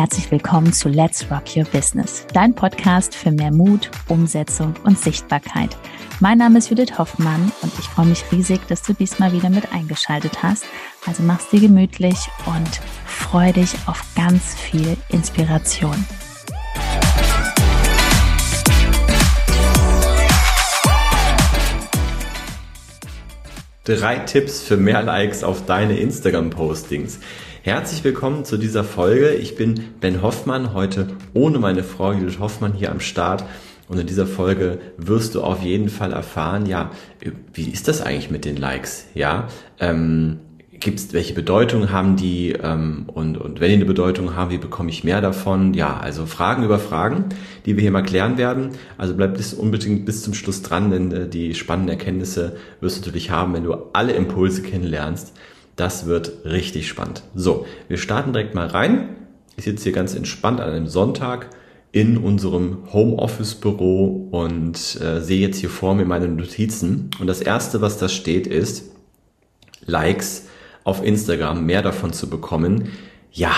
herzlich willkommen zu Let's Rock Your Business, dein Podcast für mehr Mut, Umsetzung und Sichtbarkeit. Mein Name ist Judith Hoffmann und ich freue mich riesig, dass du diesmal wieder mit eingeschaltet hast. Also mach's dir gemütlich und freu dich auf ganz viel Inspiration. Drei Tipps für mehr Likes auf deine Instagram-Postings. Herzlich willkommen zu dieser Folge. Ich bin Ben Hoffmann, heute ohne meine Frau Judith Hoffmann hier am Start. Und in dieser Folge wirst du auf jeden Fall erfahren, ja, wie ist das eigentlich mit den Likes? Ja, ähm, gibt's, welche Bedeutung haben die ähm, und, und wenn die eine Bedeutung haben, wie bekomme ich mehr davon? Ja, also Fragen über Fragen, die wir hier mal klären werden. Also bleib bis unbedingt bis zum Schluss dran, denn äh, die spannenden Erkenntnisse wirst du natürlich haben, wenn du alle Impulse kennenlernst. Das wird richtig spannend. So, wir starten direkt mal rein. Ich sitze hier ganz entspannt an einem Sonntag in unserem Homeoffice-Büro und äh, sehe jetzt hier vor mir meine Notizen. Und das erste, was da steht, ist Likes auf Instagram, mehr davon zu bekommen. Ja,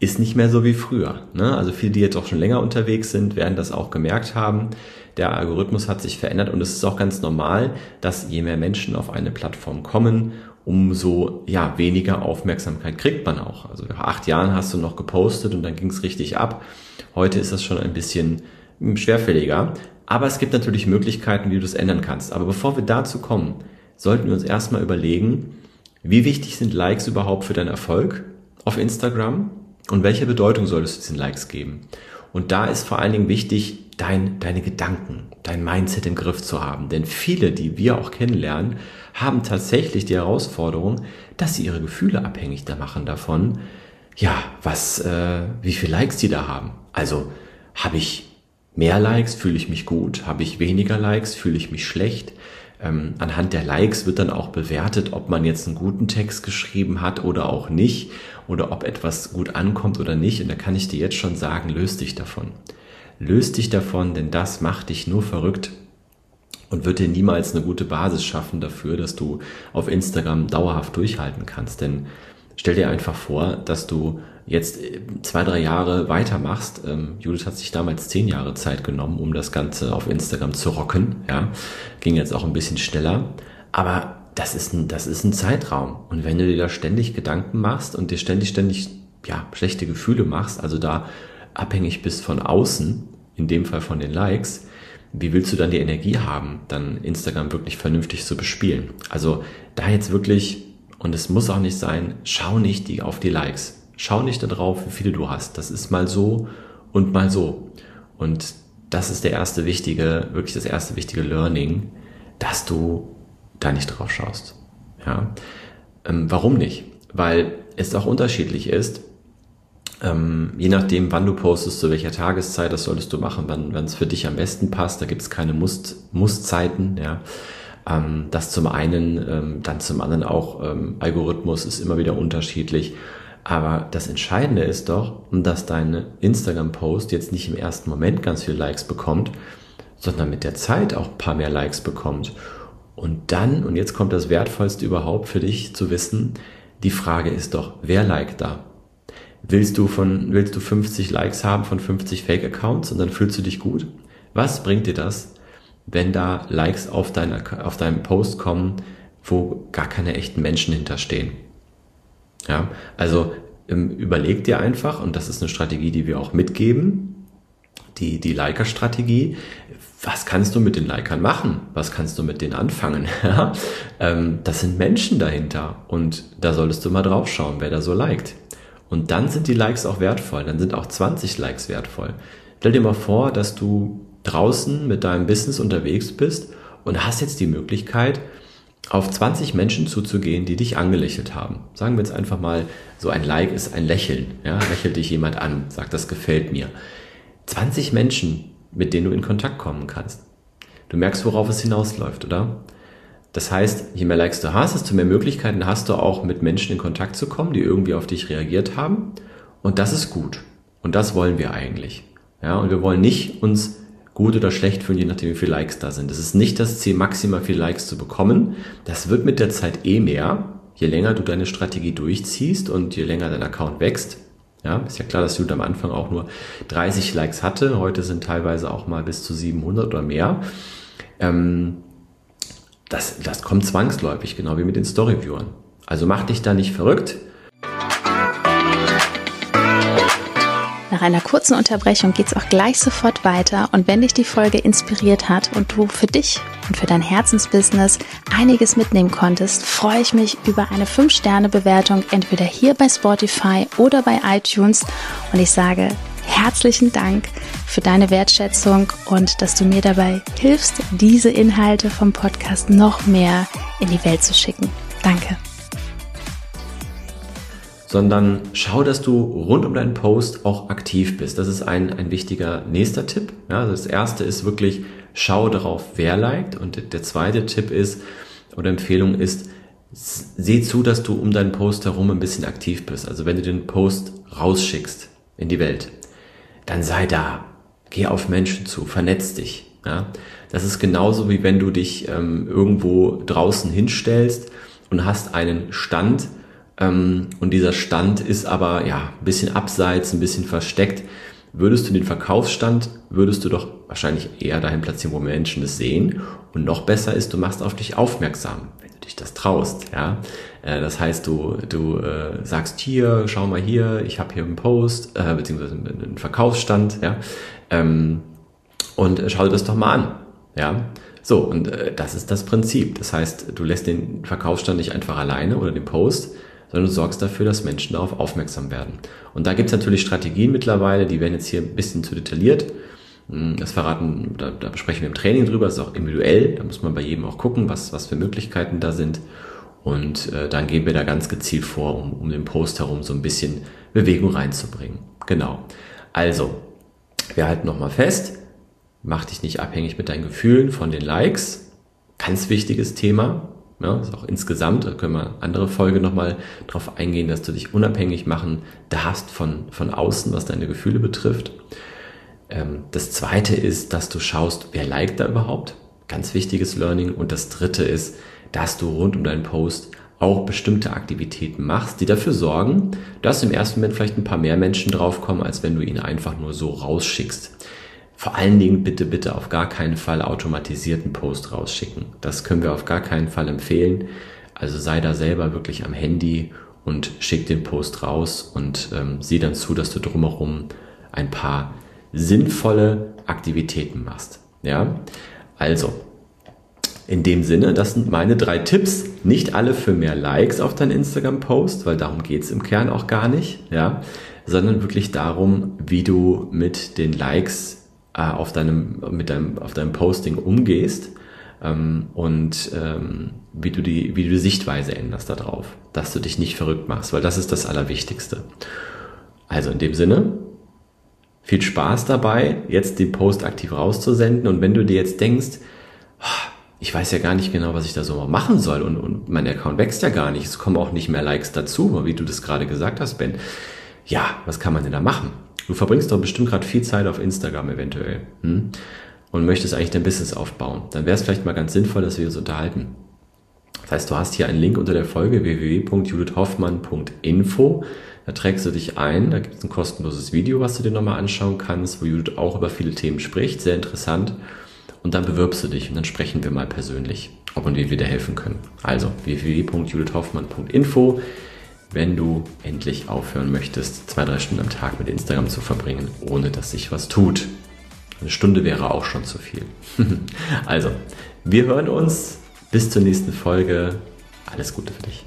ist nicht mehr so wie früher. Ne? Also viele, die jetzt auch schon länger unterwegs sind, werden das auch gemerkt haben. Der Algorithmus hat sich verändert und es ist auch ganz normal, dass je mehr Menschen auf eine Plattform kommen umso ja, weniger Aufmerksamkeit kriegt man auch. Also nach acht Jahren hast du noch gepostet und dann ging es richtig ab. Heute ist das schon ein bisschen hm, schwerfälliger. Aber es gibt natürlich Möglichkeiten, wie du das ändern kannst. Aber bevor wir dazu kommen, sollten wir uns erstmal überlegen, wie wichtig sind Likes überhaupt für deinen Erfolg auf Instagram und welche Bedeutung soll es diesen Likes geben? Und da ist vor allen Dingen wichtig, dein, deine Gedanken, dein Mindset im Griff zu haben. Denn viele, die wir auch kennenlernen, haben tatsächlich die Herausforderung, dass sie ihre Gefühle abhängig da machen davon, ja, was, äh, wie viele Likes die da haben. Also habe ich mehr Likes, fühle ich mich gut, habe ich weniger Likes, fühle ich mich schlecht. Ähm, anhand der Likes wird dann auch bewertet, ob man jetzt einen guten Text geschrieben hat oder auch nicht oder ob etwas gut ankommt oder nicht. Und da kann ich dir jetzt schon sagen, löst dich davon. Löst dich davon, denn das macht dich nur verrückt und wird dir niemals eine gute Basis schaffen dafür, dass du auf Instagram dauerhaft durchhalten kannst. Denn stell dir einfach vor, dass du jetzt zwei, drei Jahre weitermachst. Ähm, Judith hat sich damals zehn Jahre Zeit genommen, um das Ganze auf Instagram zu rocken. Ja, ging jetzt auch ein bisschen schneller. Aber das ist ein, das ist ein Zeitraum. Und wenn du dir da ständig Gedanken machst und dir ständig, ständig, ja, schlechte Gefühle machst, also da abhängig bist von außen, in dem Fall von den Likes, wie willst du dann die Energie haben, dann Instagram wirklich vernünftig zu bespielen? Also da jetzt wirklich, und es muss auch nicht sein, schau nicht die, auf die Likes. Schau nicht darauf, wie viele du hast. Das ist mal so und mal so. Und das ist der erste wichtige, wirklich das erste wichtige Learning, dass du da nicht drauf schaust. Ja. Ähm, warum nicht? Weil es auch unterschiedlich ist, ähm, je nachdem, wann du postest, zu welcher Tageszeit, das solltest du machen, wann es für dich am besten passt. Da gibt es keine Muss, Musszeiten. Ja. Ähm, das zum einen, ähm, dann zum anderen auch ähm, Algorithmus ist immer wieder unterschiedlich. Aber das Entscheidende ist doch, dass dein Instagram-Post jetzt nicht im ersten Moment ganz viele Likes bekommt, sondern mit der Zeit auch ein paar mehr Likes bekommt. Und dann, und jetzt kommt das Wertvollste überhaupt für dich zu wissen, die Frage ist doch, wer liked da? Willst du von, willst du 50 Likes haben von 50 Fake-Accounts und dann fühlst du dich gut? Was bringt dir das, wenn da Likes auf, dein, auf deinem Post kommen, wo gar keine echten Menschen hinterstehen? Ja, also ähm, überleg dir einfach, und das ist eine Strategie, die wir auch mitgeben, die, die Liker-Strategie. Was kannst du mit den Likern machen? Was kannst du mit denen anfangen? ähm, das sind Menschen dahinter und da solltest du mal drauf schauen, wer da so liked. Und dann sind die Likes auch wertvoll. Dann sind auch 20 Likes wertvoll. Stell dir mal vor, dass du draußen mit deinem Business unterwegs bist und hast jetzt die Möglichkeit, auf 20 Menschen zuzugehen, die dich angelächelt haben. Sagen wir jetzt einfach mal, so ein Like ist ein Lächeln. Ja, lächelt dich jemand an, sagt, das gefällt mir. 20 Menschen, mit denen du in Kontakt kommen kannst. Du merkst, worauf es hinausläuft, oder? Das heißt, je mehr Likes du hast, desto mehr Möglichkeiten hast du auch mit Menschen in Kontakt zu kommen, die irgendwie auf dich reagiert haben. Und das ist gut. Und das wollen wir eigentlich. Ja, und wir wollen nicht uns gut oder schlecht fühlen, je nachdem, wie viele Likes da sind. Das ist nicht das Ziel, maximal viele Likes zu bekommen. Das wird mit der Zeit eh mehr, je länger du deine Strategie durchziehst und je länger dein Account wächst. Ja, ist ja klar, dass Judith am Anfang auch nur 30 Likes hatte. Heute sind teilweise auch mal bis zu 700 oder mehr. Ähm, das, das kommt zwangsläufig, genau wie mit den Storyviewern. Also mach dich da nicht verrückt. Nach einer kurzen Unterbrechung geht es auch gleich sofort weiter und wenn dich die Folge inspiriert hat und du für dich und für dein Herzensbusiness einiges mitnehmen konntest, freue ich mich über eine 5-Sterne-Bewertung entweder hier bei Spotify oder bei iTunes und ich sage herzlichen Dank für deine Wertschätzung und dass du mir dabei hilfst, diese Inhalte vom Podcast noch mehr in die Welt zu schicken. Danke sondern schau, dass du rund um deinen Post auch aktiv bist. Das ist ein, ein wichtiger nächster Tipp. Ja, also das erste ist wirklich, schau darauf, wer liked. Und der zweite Tipp ist, oder Empfehlung ist, seh zu, dass du um deinen Post herum ein bisschen aktiv bist. Also wenn du den Post rausschickst in die Welt, dann sei da. Geh auf Menschen zu, vernetz dich. Ja? Das ist genauso wie wenn du dich ähm, irgendwo draußen hinstellst und hast einen Stand, ähm, und dieser Stand ist aber ja ein bisschen abseits, ein bisschen versteckt. Würdest du den Verkaufsstand, würdest du doch wahrscheinlich eher dahin platzieren, wo Menschen es sehen. Und noch besser ist, du machst auf dich aufmerksam, wenn du dich das traust. Ja, äh, das heißt, du du äh, sagst hier, schau mal hier, ich habe hier einen Post äh, beziehungsweise einen Verkaufsstand. Ja, ähm, und schau dir das doch mal an. Ja, so und äh, das ist das Prinzip. Das heißt, du lässt den Verkaufsstand nicht einfach alleine oder den Post, sondern du sorgst dafür, dass Menschen darauf aufmerksam werden. Und da gibt es natürlich Strategien mittlerweile, die werden jetzt hier ein bisschen zu detailliert. Hm, das verraten, da, da besprechen wir im Training drüber, das ist auch individuell, da muss man bei jedem auch gucken, was, was für Möglichkeiten da sind. Und äh, dann gehen wir da ganz gezielt vor, um, um den Post herum so ein bisschen Bewegung reinzubringen. Genau. Also, wir halten nochmal fest, mach dich nicht abhängig mit deinen Gefühlen von den Likes. Ganz wichtiges Thema. Ja, ist auch insgesamt, da können wir andere Folge nochmal drauf eingehen, dass du dich unabhängig machen darfst von, von außen, was deine Gefühle betrifft. Ähm, das zweite ist, dass du schaust, wer liked da überhaupt. Ganz wichtiges Learning. Und das dritte ist, dass du rund um deinen Post auch bestimmte Aktivitäten machst, die dafür sorgen, dass im ersten Moment vielleicht ein paar mehr Menschen draufkommen, als wenn du ihn einfach nur so rausschickst. Vor allen Dingen bitte, bitte auf gar keinen Fall automatisierten Post rausschicken. Das können wir auf gar keinen Fall empfehlen. Also sei da selber wirklich am Handy und schick den Post raus und ähm, sieh dann zu, dass du drumherum ein paar sinnvolle Aktivitäten machst. Ja, also in dem Sinne, das sind meine drei Tipps. Nicht alle für mehr Likes auf deinen Instagram-Post, weil darum geht's im Kern auch gar nicht, ja, sondern wirklich darum, wie du mit den Likes äh, auf deinem, mit deinem, auf deinem Posting umgehst ähm, und ähm, wie du die, wie du die Sichtweise änderst darauf, dass du dich nicht verrückt machst, weil das ist das Allerwichtigste. Also in dem Sinne, viel Spaß dabei, jetzt den Post aktiv rauszusenden und wenn du dir jetzt denkst, ich weiß ja gar nicht genau, was ich da so machen soll und, und mein Account wächst ja gar nicht, es kommen auch nicht mehr Likes dazu, wie du das gerade gesagt hast, Ben. Ja, was kann man denn da machen? Du verbringst doch bestimmt gerade viel Zeit auf Instagram eventuell hm? und möchtest eigentlich dein Business aufbauen. Dann wäre es vielleicht mal ganz sinnvoll, dass wir uns unterhalten. Das heißt, du hast hier einen Link unter der Folge www.judithhoffmann.info. Da trägst du dich ein, da gibt es ein kostenloses Video, was du dir nochmal anschauen kannst, wo Judith auch über viele Themen spricht, sehr interessant. Und dann bewirbst du dich und dann sprechen wir mal persönlich, ob und wie wir dir helfen können. Also www.judithhoffmann.info wenn du endlich aufhören möchtest, zwei, drei Stunden am Tag mit Instagram zu verbringen, ohne dass sich was tut. Eine Stunde wäre auch schon zu viel. also, wir hören uns. Bis zur nächsten Folge. Alles Gute für dich.